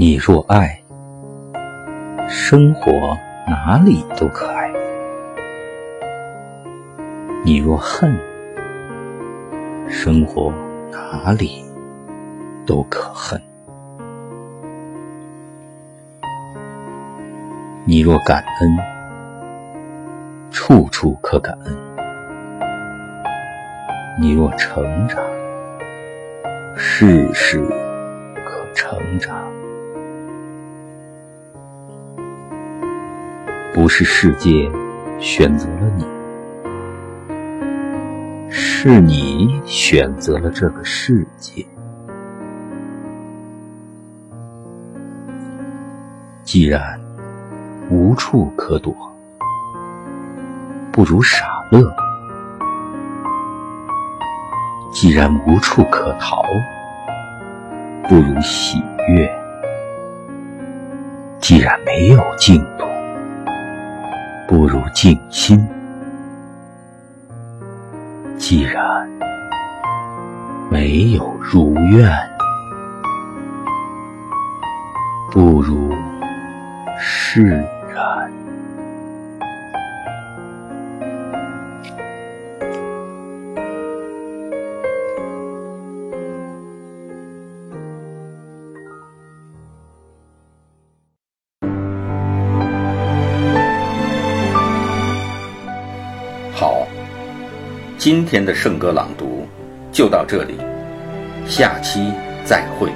你若爱，生活哪里都可爱；你若恨，生活哪里都可恨；你若感恩，处处可感恩；你若成长，事事可成长。不是世界选择了你，是你选择了这个世界。既然无处可躲，不如傻乐；既然无处可逃，不如喜悦；既然没有净土，不如静心。既然没有如愿，不如释今天的圣歌朗读就到这里下期再会。